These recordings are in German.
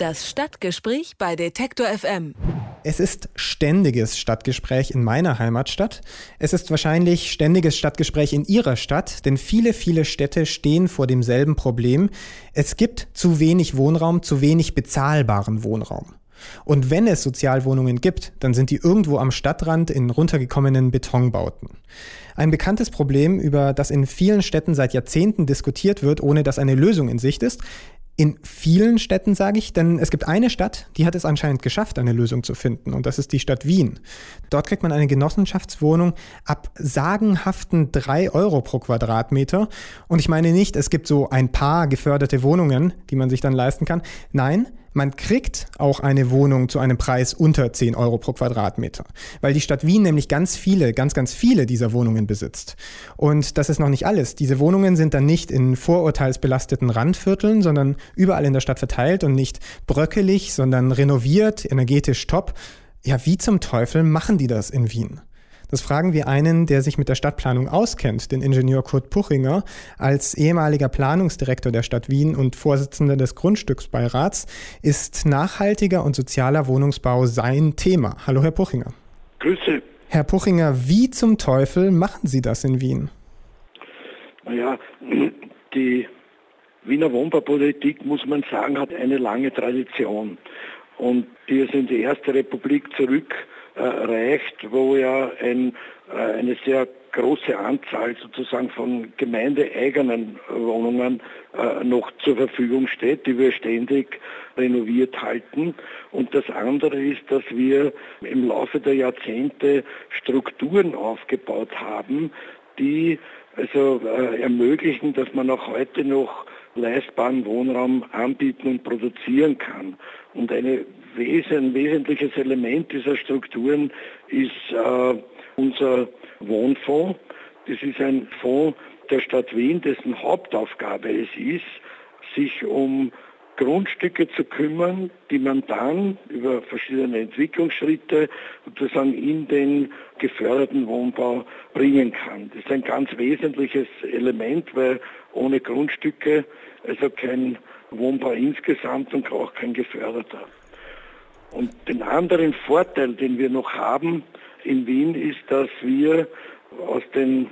Das Stadtgespräch bei Detektor FM. Es ist ständiges Stadtgespräch in meiner Heimatstadt. Es ist wahrscheinlich ständiges Stadtgespräch in Ihrer Stadt, denn viele, viele Städte stehen vor demselben Problem. Es gibt zu wenig Wohnraum, zu wenig bezahlbaren Wohnraum. Und wenn es Sozialwohnungen gibt, dann sind die irgendwo am Stadtrand in runtergekommenen Betonbauten. Ein bekanntes Problem, über das in vielen Städten seit Jahrzehnten diskutiert wird, ohne dass eine Lösung in Sicht ist, in vielen Städten sage ich, denn es gibt eine Stadt, die hat es anscheinend geschafft, eine Lösung zu finden, und das ist die Stadt Wien. Dort kriegt man eine Genossenschaftswohnung ab sagenhaften drei Euro pro Quadratmeter. Und ich meine nicht, es gibt so ein paar geförderte Wohnungen, die man sich dann leisten kann. Nein, man kriegt auch eine Wohnung zu einem Preis unter 10 Euro pro Quadratmeter, weil die Stadt Wien nämlich ganz viele, ganz, ganz viele dieser Wohnungen besitzt. Und das ist noch nicht alles. Diese Wohnungen sind dann nicht in vorurteilsbelasteten Randvierteln, sondern überall in der Stadt verteilt und nicht bröckelig, sondern renoviert, energetisch top. Ja, wie zum Teufel machen die das in Wien? Das fragen wir einen, der sich mit der Stadtplanung auskennt, den Ingenieur Kurt Puchinger, als ehemaliger Planungsdirektor der Stadt Wien und Vorsitzender des Grundstücksbeirats ist nachhaltiger und sozialer Wohnungsbau sein Thema. Hallo, Herr Puchinger. Grüße. Herr Puchinger, wie zum Teufel machen Sie das in Wien? Naja, die Wiener Wohnbaupolitik, muss man sagen, hat eine lange Tradition. Und ist in die Erste Republik zurück reicht, wo ja ein, äh, eine sehr große Anzahl sozusagen von gemeindeeigenen Wohnungen äh, noch zur Verfügung steht, die wir ständig renoviert halten. Und das andere ist, dass wir im Laufe der Jahrzehnte Strukturen aufgebaut haben, die also äh, ermöglichen, dass man auch heute noch leistbaren Wohnraum anbieten und produzieren kann. Und eine ein wesentliches Element dieser Strukturen ist äh, unser Wohnfonds. Das ist ein Fonds der Stadt Wien, dessen Hauptaufgabe es ist, sich um Grundstücke zu kümmern, die man dann über verschiedene Entwicklungsschritte sozusagen in den geförderten Wohnbau bringen kann. Das ist ein ganz wesentliches Element, weil ohne Grundstücke also kein Wohnbau insgesamt und auch kein geförderter. Und den anderen Vorteil, den wir noch haben in Wien, ist, dass wir aus den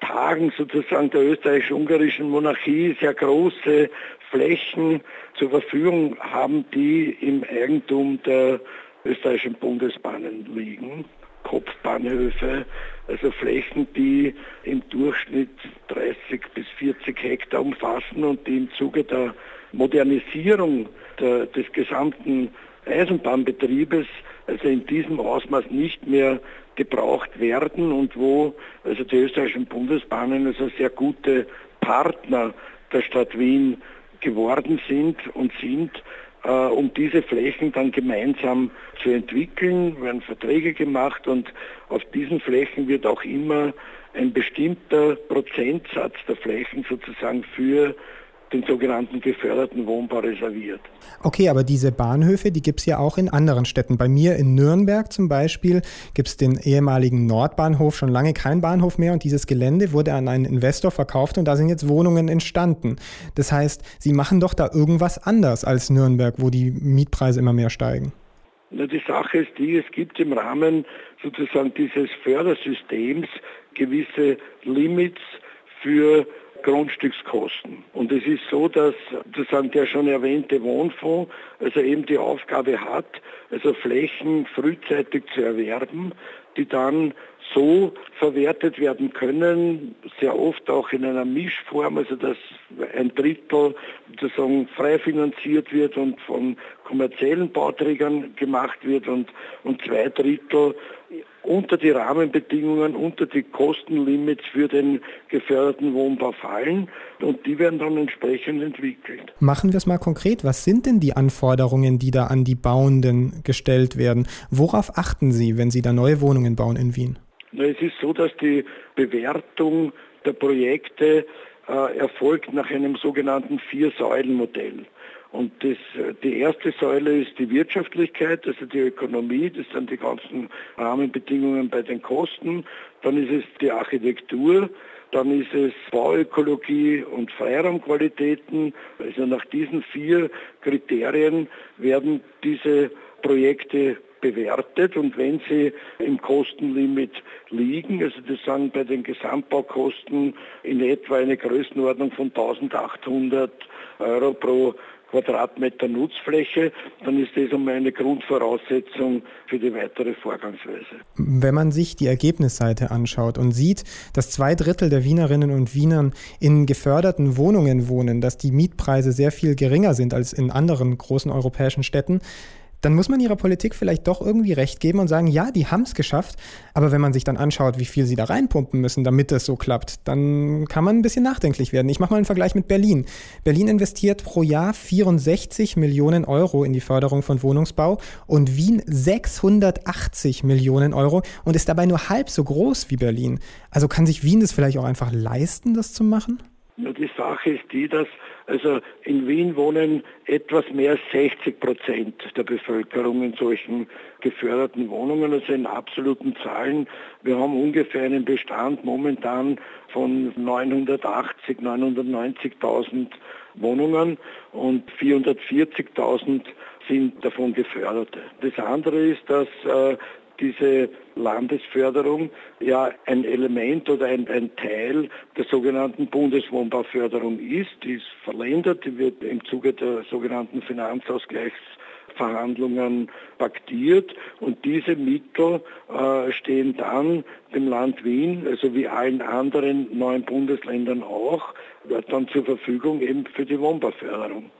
Tagen sozusagen der österreichisch-ungarischen Monarchie sehr große Flächen zur Verfügung haben, die im Eigentum der österreichischen Bundesbahnen liegen. Kopfbahnhöfe, also Flächen, die im Durchschnitt 30 bis 40 Hektar umfassen und die im Zuge der Modernisierung der, des gesamten Eisenbahnbetriebes also in diesem Ausmaß nicht mehr gebraucht werden und wo also die österreichischen Bundesbahnen also sehr gute Partner der Stadt Wien geworden sind und sind, äh, um diese Flächen dann gemeinsam zu entwickeln, werden Verträge gemacht und auf diesen Flächen wird auch immer ein bestimmter Prozentsatz der Flächen sozusagen für den sogenannten geförderten Wohnbau reserviert. Okay, aber diese Bahnhöfe, die gibt es ja auch in anderen Städten. Bei mir in Nürnberg zum Beispiel gibt es den ehemaligen Nordbahnhof, schon lange kein Bahnhof mehr und dieses Gelände wurde an einen Investor verkauft und da sind jetzt Wohnungen entstanden. Das heißt, Sie machen doch da irgendwas anders als Nürnberg, wo die Mietpreise immer mehr steigen. Na, die Sache ist die, es gibt im Rahmen sozusagen dieses Fördersystems gewisse Limits für Grundstückskosten. Und es ist so, dass sozusagen der schon erwähnte Wohnfonds also eben die Aufgabe hat, also Flächen frühzeitig zu erwerben, die dann so verwertet werden können, sehr oft auch in einer Mischform, also dass ein Drittel sozusagen frei finanziert wird und von kommerziellen Bauträgern gemacht wird und, und zwei Drittel unter die Rahmenbedingungen, unter die Kostenlimits für den geförderten Wohnbau fallen und die werden dann entsprechend entwickelt. Machen wir es mal konkret. Was sind denn die Anforderungen, die da an die Bauenden gestellt werden? Worauf achten Sie, wenn Sie da neue Wohnungen bauen in Wien? Na, es ist so, dass die Bewertung der Projekte äh, erfolgt nach einem sogenannten Vier-Säulen-Modell. Und das, die erste Säule ist die Wirtschaftlichkeit, also die Ökonomie, das sind die ganzen Rahmenbedingungen bei den Kosten. Dann ist es die Architektur dann ist es Bauökologie und Freiraumqualitäten. Also nach diesen vier Kriterien werden diese Projekte bewertet und wenn sie im Kostenlimit liegen, also das sind bei den Gesamtbaukosten in etwa eine Größenordnung von 1800 Euro pro Quadratmeter Nutzfläche, dann ist das einmal eine Grundvoraussetzung für die weitere Vorgangsweise. Wenn man sich die Ergebnisseite anschaut und sieht, dass zwei Drittel der Wienerinnen und Wienern in geförderten Wohnungen wohnen, dass die Mietpreise sehr viel geringer sind als in anderen großen europäischen Städten, dann muss man ihrer Politik vielleicht doch irgendwie recht geben und sagen, ja, die haben es geschafft. Aber wenn man sich dann anschaut, wie viel sie da reinpumpen müssen, damit es so klappt, dann kann man ein bisschen nachdenklich werden. Ich mache mal einen Vergleich mit Berlin. Berlin investiert pro Jahr 64 Millionen Euro in die Förderung von Wohnungsbau und Wien 680 Millionen Euro und ist dabei nur halb so groß wie Berlin. Also kann sich Wien das vielleicht auch einfach leisten, das zu machen? Die Sache ist die, dass also in Wien wohnen etwas mehr als 60 Prozent der Bevölkerung in solchen geförderten Wohnungen, also in absoluten Zahlen. Wir haben ungefähr einen Bestand momentan von 980, 990.000 Wohnungen und 440.000 sind davon geförderte. Das andere ist, dass äh, diese Landesförderung ja ein Element oder ein, ein, Teil der sogenannten Bundeswohnbauförderung ist. Die ist verländert, die wird im Zuge der sogenannten Finanzausgleichsverhandlungen paktiert und diese Mittel äh, stehen dann dem Land Wien, also wie allen anderen neuen Bundesländern auch, dann zur Verfügung eben für die Wohnbauförderung.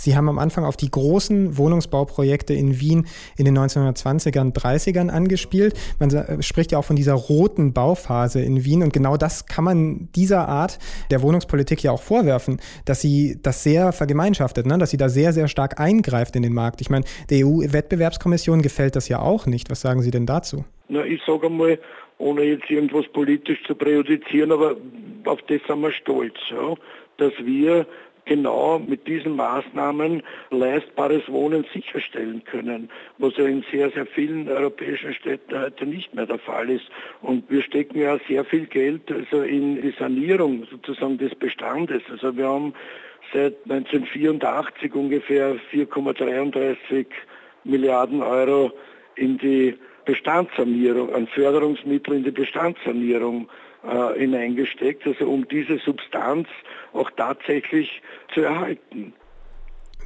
Sie haben am Anfang auf die großen Wohnungsbauprojekte in Wien in den 1920ern, 30ern angespielt. Man spricht ja auch von dieser roten Bauphase in Wien und genau das kann man dieser Art der Wohnungspolitik ja auch vorwerfen, dass sie das sehr vergemeinschaftet, ne? dass sie da sehr, sehr stark eingreift in den Markt. Ich meine, der EU-Wettbewerbskommission gefällt das ja auch nicht. Was sagen Sie denn dazu? Na, ich sage einmal, ohne jetzt irgendwas politisch zu präjudizieren, aber auf das sind wir stolz, ja, dass wir genau mit diesen Maßnahmen leistbares Wohnen sicherstellen können, was ja in sehr, sehr vielen europäischen Städten heute nicht mehr der Fall ist. Und wir stecken ja sehr viel Geld also in die Sanierung sozusagen des Bestandes. Also wir haben seit 1984 ungefähr 4,33 Milliarden Euro in die Bestandssanierung, an Förderungsmittel in die Bestandssanierung äh, hineingesteckt, also um diese Substanz auch tatsächlich zu erhalten.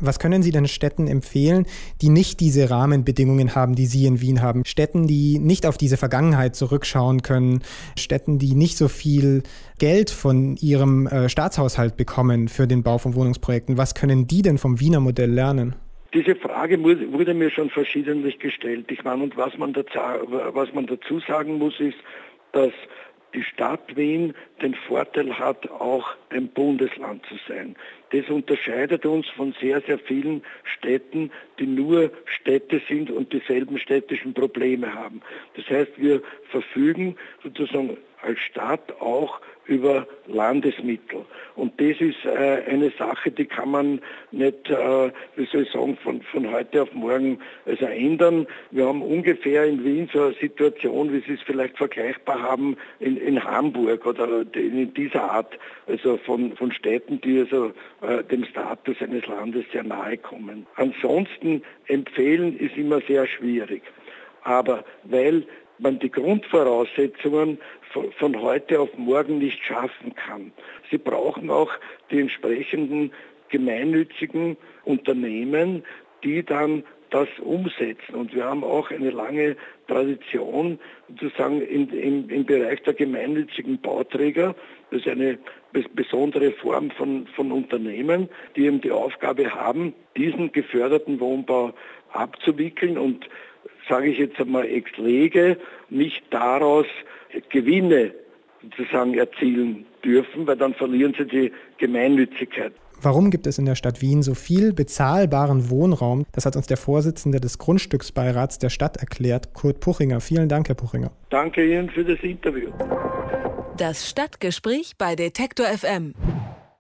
Was können Sie denn Städten empfehlen, die nicht diese Rahmenbedingungen haben, die Sie in Wien haben? Städten, die nicht auf diese Vergangenheit zurückschauen können, Städten, die nicht so viel Geld von ihrem äh, Staatshaushalt bekommen für den Bau von Wohnungsprojekten. Was können die denn vom Wiener Modell lernen? Diese Frage wurde mir schon verschiedentlich gestellt. Ich meine, und was man, dazu, was man dazu sagen muss, ist, dass die Stadt Wien den Vorteil hat, auch ein Bundesland zu sein. Das unterscheidet uns von sehr, sehr vielen Städten, die nur Städte sind und dieselben städtischen Probleme haben. Das heißt, wir verfügen sozusagen als Staat auch über Landesmittel. Und das ist äh, eine Sache, die kann man nicht, äh, wie soll ich sagen, von, von heute auf morgen also ändern. Wir haben ungefähr in Wien so eine Situation, wie Sie es vielleicht vergleichbar haben in, in Hamburg oder in dieser Art, also von, von Städten, die also äh, dem Status eines Landes sehr nahe kommen. Ansonsten empfehlen ist immer sehr schwierig. Aber weil man die Grundvoraussetzungen von heute auf morgen nicht schaffen kann. Sie brauchen auch die entsprechenden gemeinnützigen Unternehmen, die dann das umsetzen. Und wir haben auch eine lange Tradition sozusagen in, in, im Bereich der gemeinnützigen Bauträger. Das ist eine besondere Form von, von Unternehmen, die eben die Aufgabe haben, diesen geförderten Wohnbau abzuwickeln und sage ich jetzt einmal ex lege, nicht daraus Gewinne sozusagen erzielen dürfen, weil dann verlieren sie die Gemeinnützigkeit. Warum gibt es in der Stadt Wien so viel bezahlbaren Wohnraum? Das hat uns der Vorsitzende des Grundstücksbeirats der Stadt erklärt, Kurt Puchinger. Vielen Dank, Herr Puchinger. Danke Ihnen für das Interview. Das Stadtgespräch bei Detektor FM.